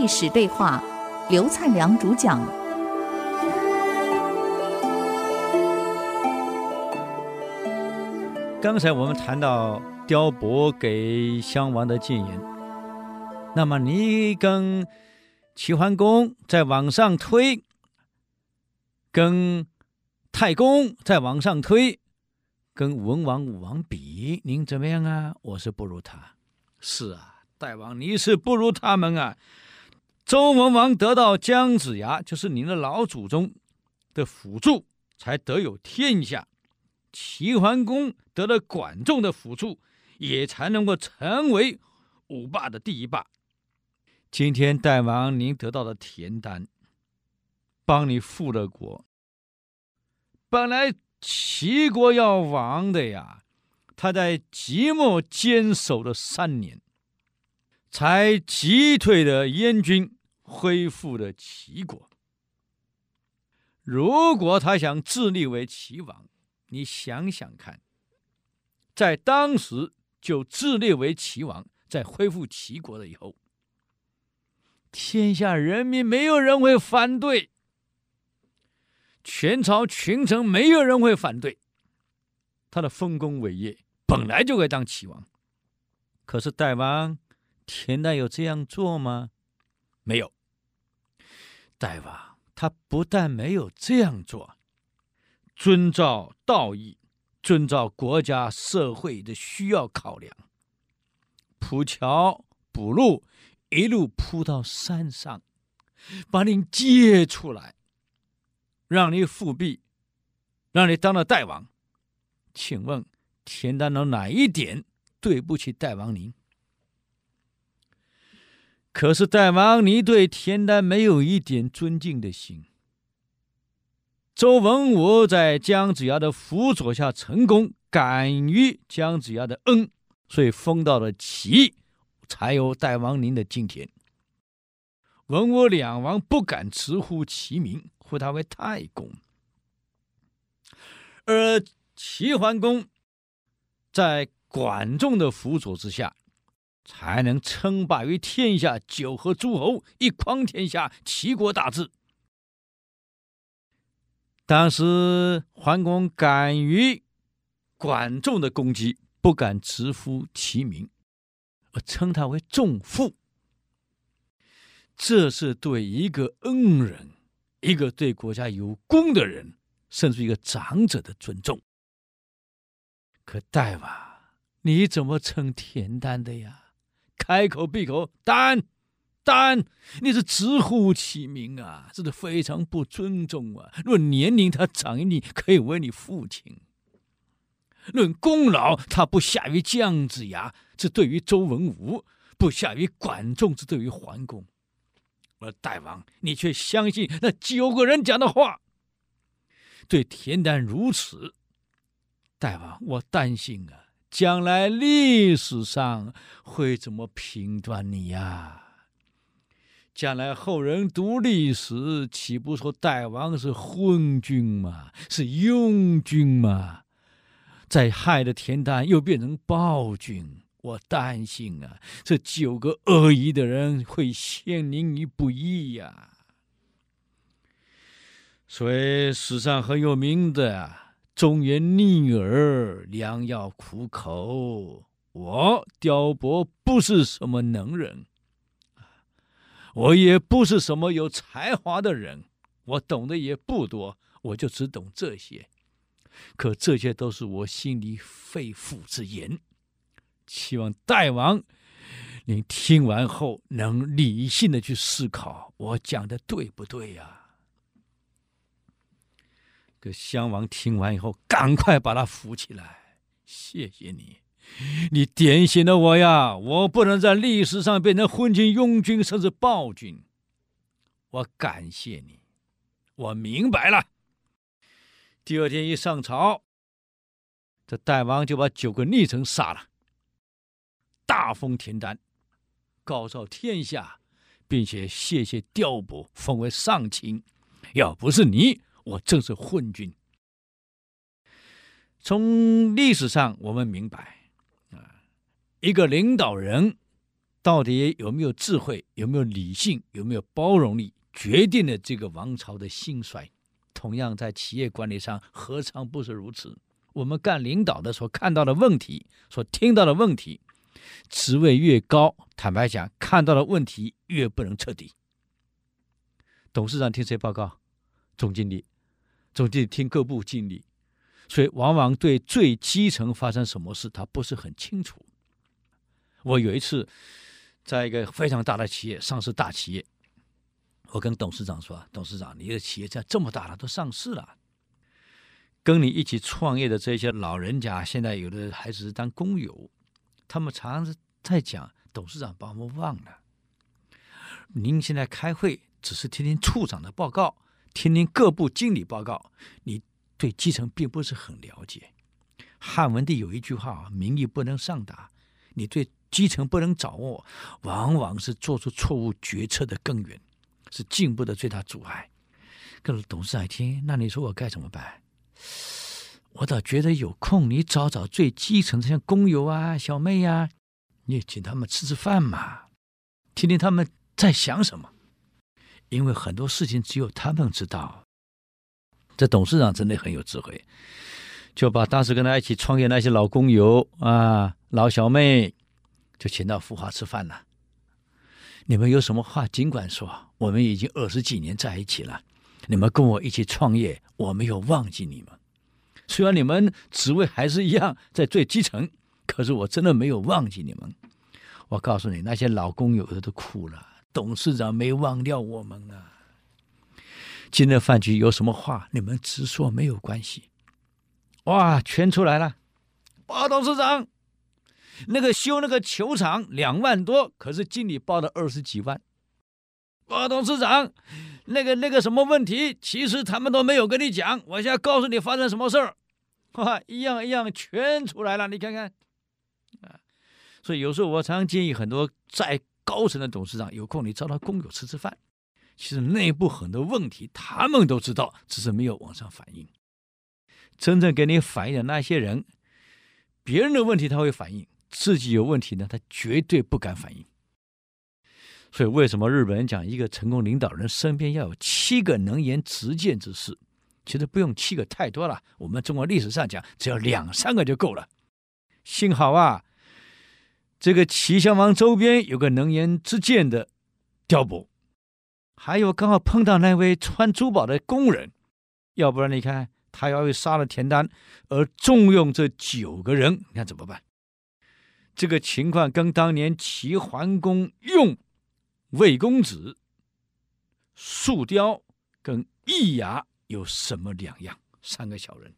历史对话，刘灿良主讲。刚才我们谈到刁伯给襄王的谏言，那么你跟齐桓公再往上推，跟太公再往上推，跟文王、武王比，您怎么样啊？我是不如他。是啊，大王，你是不如他们啊。周文王得到姜子牙，就是您的老祖宗的辅助，才得有天下；齐桓公得了管仲的辅助，也才能够成为五霸的第一霸。今天大王您得到的田单，帮你复了国。本来齐国要亡的呀。他在即墨坚守了三年，才击退了燕军，恢复了齐国。如果他想自立为齐王，你想想看，在当时就自立为齐王，在恢复齐国了以后，天下人民没有人会反对，全朝群臣没有人会反对他的丰功伟业。本来就该当齐王，可是大王田单有这样做吗？没有。大王他不但没有这样做，遵照道义，遵照国家社会的需要考量，铺桥补路，一路铺到山上，把您接出来，让你复辟，让你当了大王。请问？田单的哪一点对不起大王您？可是代王你对田单没有一点尊敬的心。周文武在姜子牙的辅佐下成功，感于姜子牙的恩，所以封到了齐，才有代王您的今天。文武两王不敢直呼其名，呼他为太公，而齐桓公。在管仲的辅佐之下，才能称霸于天下，九合诸侯，一匡天下，齐国大治。当时桓公敢于管仲的攻击，不敢直呼其名，而称他为仲父。这是对一个恩人，一个对国家有功的人，甚至一个长者的尊重。可大王，你怎么称田单的呀？开口闭口丹，丹，你是直呼其名啊，这是非常不尊重啊！论年龄，他长于你，可以为你父亲；论功劳，他不下于姜子牙，这对于周文武；不下于管仲，这对于桓公。而大王，你却相信那九个人讲的话，对田单如此。大王，我担心啊，将来历史上会怎么评断你呀？将来后人读历史，岂不说大王是昏君吗？是庸君吗？再害的田单又变成暴君，我担心啊，这九个恶意的人会陷您于不义呀。所以史上很有名的。忠言逆耳，良药苦口。我刁伯不是什么能人，我也不是什么有才华的人，我懂得也不多，我就只懂这些。可这些都是我心里肺腑之言，希望大王您听完后能理性的去思考，我讲的对不对呀？这襄王听完以后，赶快把他扶起来。谢谢你，你点醒了我呀！我不能在历史上变成昏君、庸君，甚至暴君。我感谢你，我明白了。第二天一上朝，这大王就把九个逆臣杀了，大封田单，告诏天下，并且谢谢调补，封为上卿。要不是你。我正是昏君。从历史上我们明白，啊，一个领导人到底有没有智慧，有没有理性，有没有包容力，决定了这个王朝的兴衰。同样，在企业管理上，何尝不是如此？我们干领导的所看到的问题，所听到的问题，职位越高，坦白讲，看到的问题越不能彻底。董事长听谁报告？总经理。总得听各部经理，所以往往对最基层发生什么事，他不是很清楚。我有一次在一个非常大的企业，上市大企业，我跟董事长说：“董事长，你的企业在这么大了，都上市了。”跟你一起创业的这些老人家，现在有的还只是当工友，他们常常在讲：“董事长把我们忘了。”您现在开会只是听听处长的报告，听听各部经理报告，你对基层并不是很了解。汉文帝有一句话啊：“民意不能上达。”你对基层不能掌握，往往是做出错误决策的根源，是进步的最大阻碍。各位董事长听，那你说我该怎么办？我倒觉得有空，你找找最基层的像工友啊、小妹呀、你也请他们吃吃饭嘛，听听他们在想什么。因为很多事情只有他们知道。这董事长真的很有智慧，就把当时跟他一起创业那些老工友啊、老小妹，就请到福华吃饭了。你们有什么话尽管说，我们已经二十几年在一起了。你们跟我一起创业，我没有忘记你们。虽然你们职位还是一样在最基层，可是我真的没有忘记你们。我告诉你，那些老工友的都哭了。董事长没忘掉我们啊！今天饭局有什么话，你们直说没有关系。哇，全出来了！包董事长，那个修那个球场两万多，可是经理报了二十几万。包董事长。那个那个什么问题，其实他们都没有跟你讲。我现在告诉你发生什么事儿，哇，一样一样全出来了，你看看，啊，所以有时候我常常建议很多在高层的董事长，有空你找他工友吃吃饭。其实内部很多问题他们都知道，只是没有往上反映。真正给你反映的那些人，别人的问题他会反映，自己有问题呢，他绝对不敢反映。所以，为什么日本人讲一个成功领导人身边要有七个能言直谏之士？其实不用七个，太多了。我们中国历史上讲，只要两三个就够了。幸好啊，这个齐襄王周边有个能言之谏的调补，还有刚好碰到那位穿珠宝的工人，要不然你看他要杀了田单而重用这九个人，你看怎么办？这个情况跟当年齐桓公用。魏公子、树雕跟易牙有什么两样？三个小人，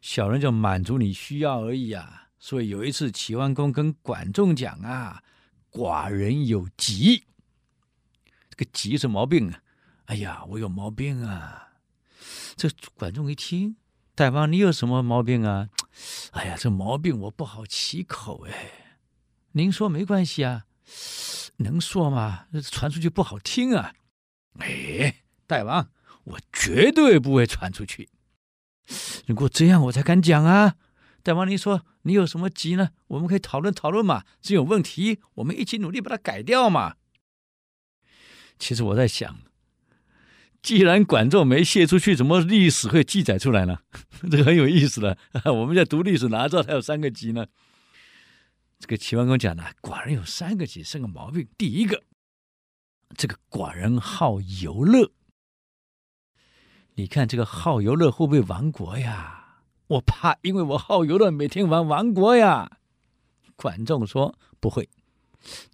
小人就满足你需要而已啊。所以有一次，齐桓公跟管仲讲啊：“寡人有疾。”这个疾是毛病啊。哎呀，我有毛病啊。这管仲一听，大王你有什么毛病啊？哎呀，这毛病我不好启口哎。您说没关系啊。能说吗？传出去不好听啊！哎，大王，我绝对不会传出去。如果这样，我才敢讲啊！大王，你说你有什么急呢？我们可以讨论讨论嘛。这有问题，我们一起努力把它改掉嘛。其实我在想，既然管仲没泄出去，怎么历史会记载出来呢？这个很有意思的。我们在读历史，哪知道他有三个急呢？这个齐桓公讲的，寡人有三个急，是个毛病。第一个，这个寡人好游乐。你看这个好游乐会不会亡国呀？我怕，因为我好游乐，每天玩亡国呀。管仲说不会，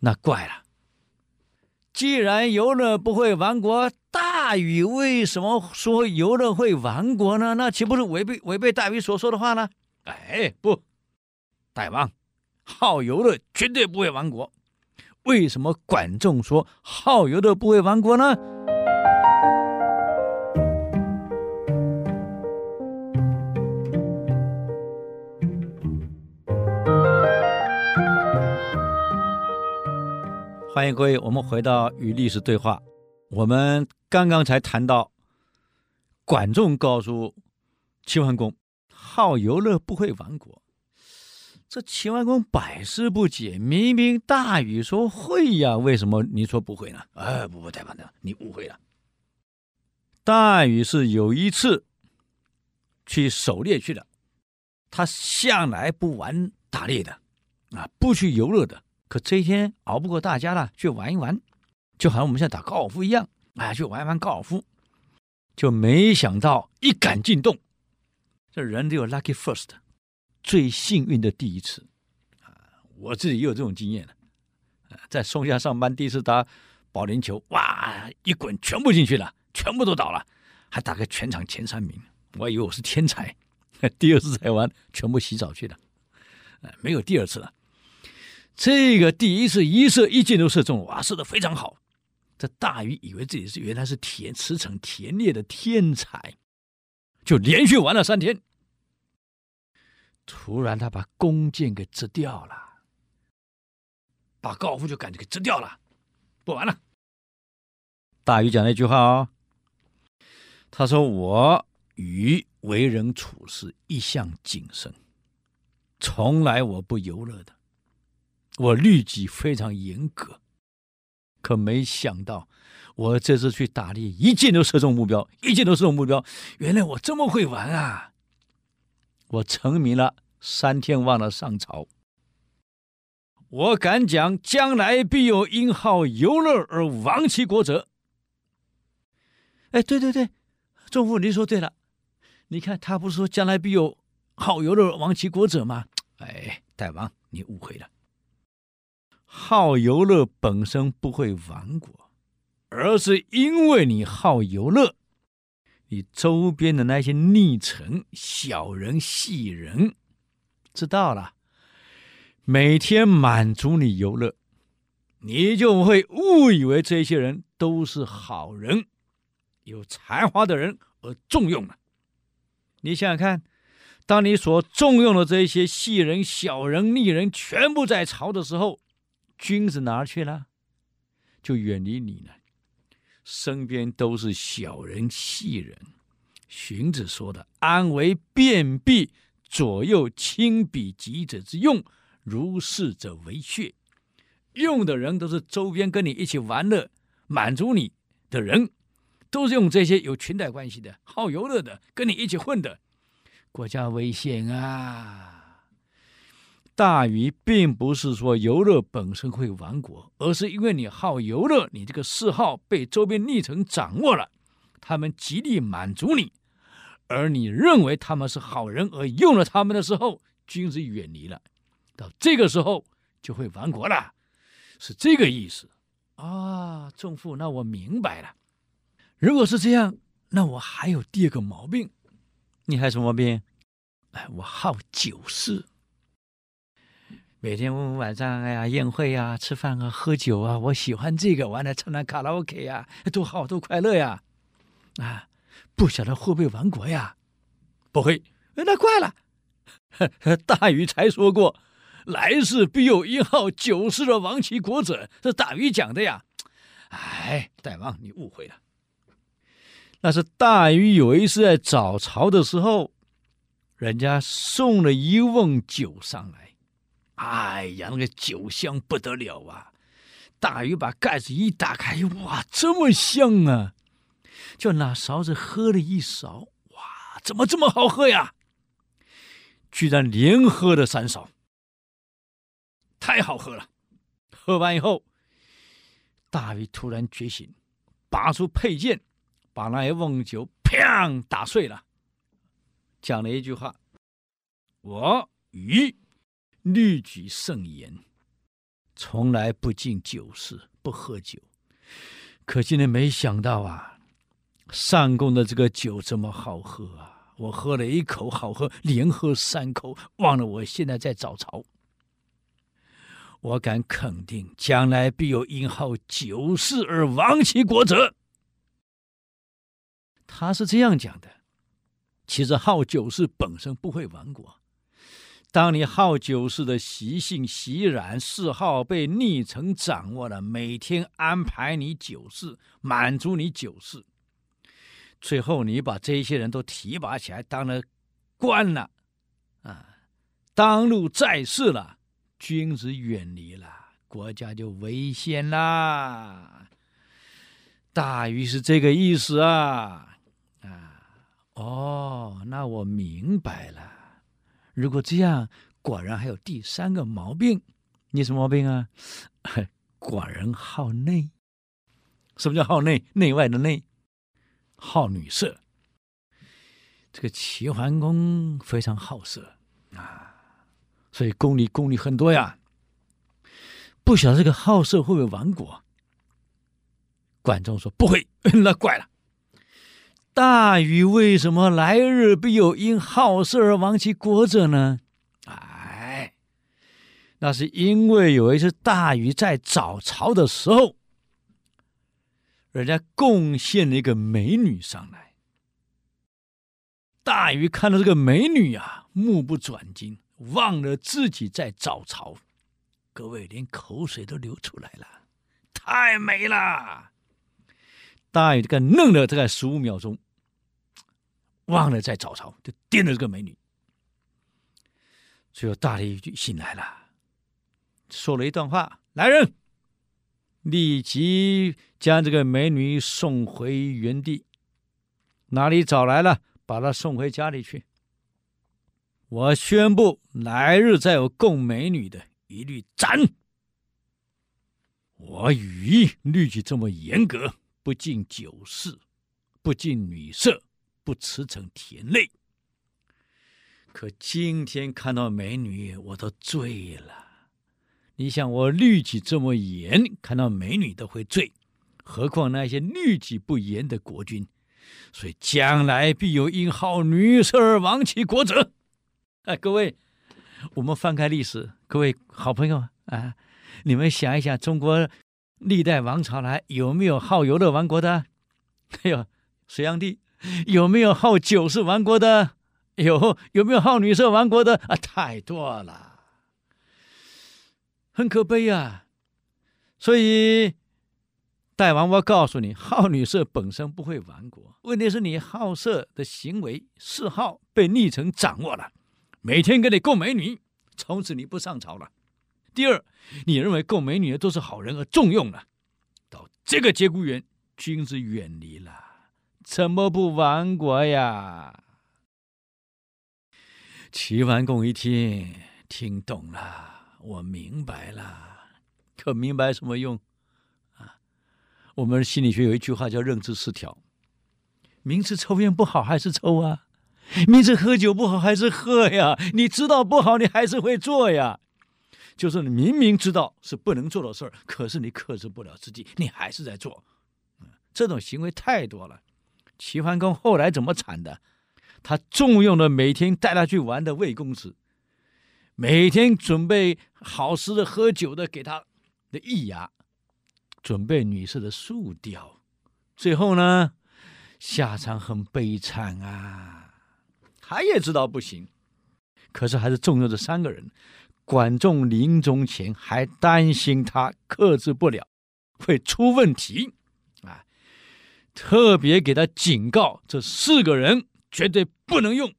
那怪了。既然游乐不会亡国，大禹为什么说游乐会亡国呢？那岂不是违背违背大禹所说的话呢？哎，不，大王。好游乐绝对不会亡国，为什么管仲说好游乐不会亡国呢？欢迎各位，我们回到与历史对话。我们刚刚才谈到，管仲告诉齐桓公，好游乐不会亡国。这秦桓公百思不解，明明大禹说会呀，为什么你说不会呢？哎，不不，大王的，你误会了。大禹是有一次去狩猎去了，他向来不玩打猎的，啊，不去游乐的。可这一天熬不过大家了，去玩一玩，就好像我们现在打高尔夫一样，啊，去玩一玩高尔夫，就没想到一杆进洞。这人都有 lucky first。最幸运的第一次，啊，我自己也有这种经验了，在松下上班第一次打保龄球，哇，一滚全部进去了，全部都倒了，还打个全场前三名，我以为我是天才。第二次才玩，全部洗澡去了，没有第二次了。这个第一次一射一箭都射中，哇，射的非常好。这大禹以为自己是原来是田驰骋田猎的天才，就连续玩了三天。突然，他把弓箭给折掉了，把高尔夫球杆子给折掉了，不玩了。大禹讲了一句话哦，他说：“我禹为人处事一向谨慎，从来我不游乐的，我律己非常严格。可没想到，我这次去打猎，一箭都射中目标，一箭都射中目标。原来我这么会玩啊！”我成名了，三天忘了上朝。我敢讲，将来必有因好游乐而亡其国者。哎，对对对，仲父，你说对了。你看，他不是说将来必有好游乐亡其国者吗？哎，大王，你误会了。好游乐本身不会亡国，而是因为你好游乐。你周边的那些逆臣、小人、细人，知道了，每天满足你游乐，你就会误以为这些人都是好人、有才华的人而重用了。你想想看，当你所重用的这些细人、小人、逆人全部在朝的时候，君子哪儿去了？就远离你了。身边都是小人细人，荀子说的“安为便弊，左右亲彼己者之用，如是者为穴”。用的人都是周边跟你一起玩乐、满足你的人，都是用这些有裙带关系的、好游乐的、跟你一起混的，国家危险啊！大禹并不是说游乐本身会亡国，而是因为你好游乐，你这个嗜好被周边逆臣掌握了，他们极力满足你，而你认为他们是好人而用了他们的时候，君子远离了，到这个时候就会亡国了，是这个意思啊，仲父，那我明白了。如果是这样，那我还有第二个毛病，你还有什么毛病？哎，我好酒事。每天晚上，哎呀，宴会啊，吃饭啊，喝酒啊，我喜欢这个，完了唱唱卡拉 OK 呀，多好，多快乐呀！啊，不晓得会不会亡国呀？不会，那怪了。大禹才说过，来世必有一号九世的亡其国者，这大禹讲的呀。哎，大王，你误会了。那是大禹有一次在早朝的时候，人家送了一瓮酒上来。哎呀，那个酒香不得了啊！大禹把盖子一打开，哇，这么香啊！就拿勺子喝了一勺，哇，怎么这么好喝呀？居然连喝了三勺，太好喝了！喝完以后，大禹突然觉醒，拔出佩剑，把那一瓮酒砰打碎了，讲了一句话：“我禹。”律己甚严，从来不近酒事，不喝酒。可今天没想到啊，上贡的这个酒这么好喝啊！我喝了一口好喝，连喝三口，忘了我现在在早朝。我敢肯定，将来必有因好酒事而亡其国者。他是这样讲的。其实好酒事本身不会亡国。当你好酒事的习性、习染、嗜好被逆臣掌握了，每天安排你酒事，满足你酒事，最后你把这些人都提拔起来当了官了，啊，当路在世了，君子远离了，国家就危险啦。大鱼是这个意思啊啊！哦，那我明白了。如果这样，果然还有第三个毛病。你什么毛病啊？寡人好内。什么叫好内？内外的内。好女色。这个齐桓公非常好色啊，所以宫里宫女很多呀。不晓得这个好色会不会亡国？管仲说不会，那怪了。大禹为什么来日必有因好色而亡其国者呢？哎，那是因为有一次大禹在早朝的时候，人家贡献了一个美女上来。大禹看到这个美女啊，目不转睛，忘了自己在早朝，各位连口水都流出来了，太美了。大禹这个愣了大概十五秒钟。忘了在早朝，就盯着这个美女。最后大鱼就醒来了，说了一段话：“来人，立即将这个美女送回原地。哪里找来了，把她送回家里去。我宣布，来日再有供美女的，一律斩。我禹律己这么严格，不近酒肆，不近女色。”不驰骋田内，可今天看到美女，我都醉了。你想，我律己这么严，看到美女都会醉，何况那些律己不严的国君？所以将来必有因好女色而亡其国者。哎，各位，我们翻开历史，各位好朋友啊，你们想一想，中国历代王朝来有没有好游乐亡国的？哎呦，隋炀帝。有没有好酒色亡国的？有，有没有好女色亡国的？啊，太多了，很可悲呀、啊。所以，大王，我告诉你，好女色本身不会亡国，问题是你好色的行为嗜好被逆臣掌握了，每天给你供美女，从此你不上朝了。第二，你认为供美女的都是好人而重用了，到这个节骨眼，君子远离了。怎么不亡国呀？齐桓公一听，听懂了，我明白了。可明白什么用？啊，我们心理学有一句话叫认知失调。明知抽烟不好还是抽啊，明知喝酒不好还是喝呀。你知道不好，你还是会做呀。就是你明明知道是不能做的事儿，可是你克制不了自己，你还是在做。这种行为太多了。齐桓公后来怎么惨的？他重用了每天带他去玩的魏公子，每天准备好吃的喝酒的给他的易牙，准备女色的素雕，最后呢，下场很悲惨啊！他也知道不行，可是还是重用这三个人。管仲临终前还担心他克制不了，会出问题。特别给他警告，这四个人绝对不能用。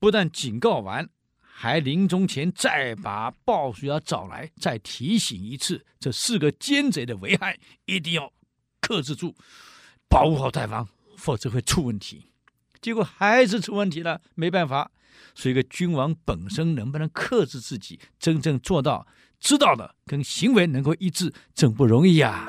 不但警告完，还临终前再把鲍叔牙找来，再提醒一次这四个奸贼的危害，一定要克制住，保护好大王，否则会出问题。结果还是出问题了，没办法。所以，个君王本身能不能克制自己，真正做到知道的跟行为能够一致，真不容易呀。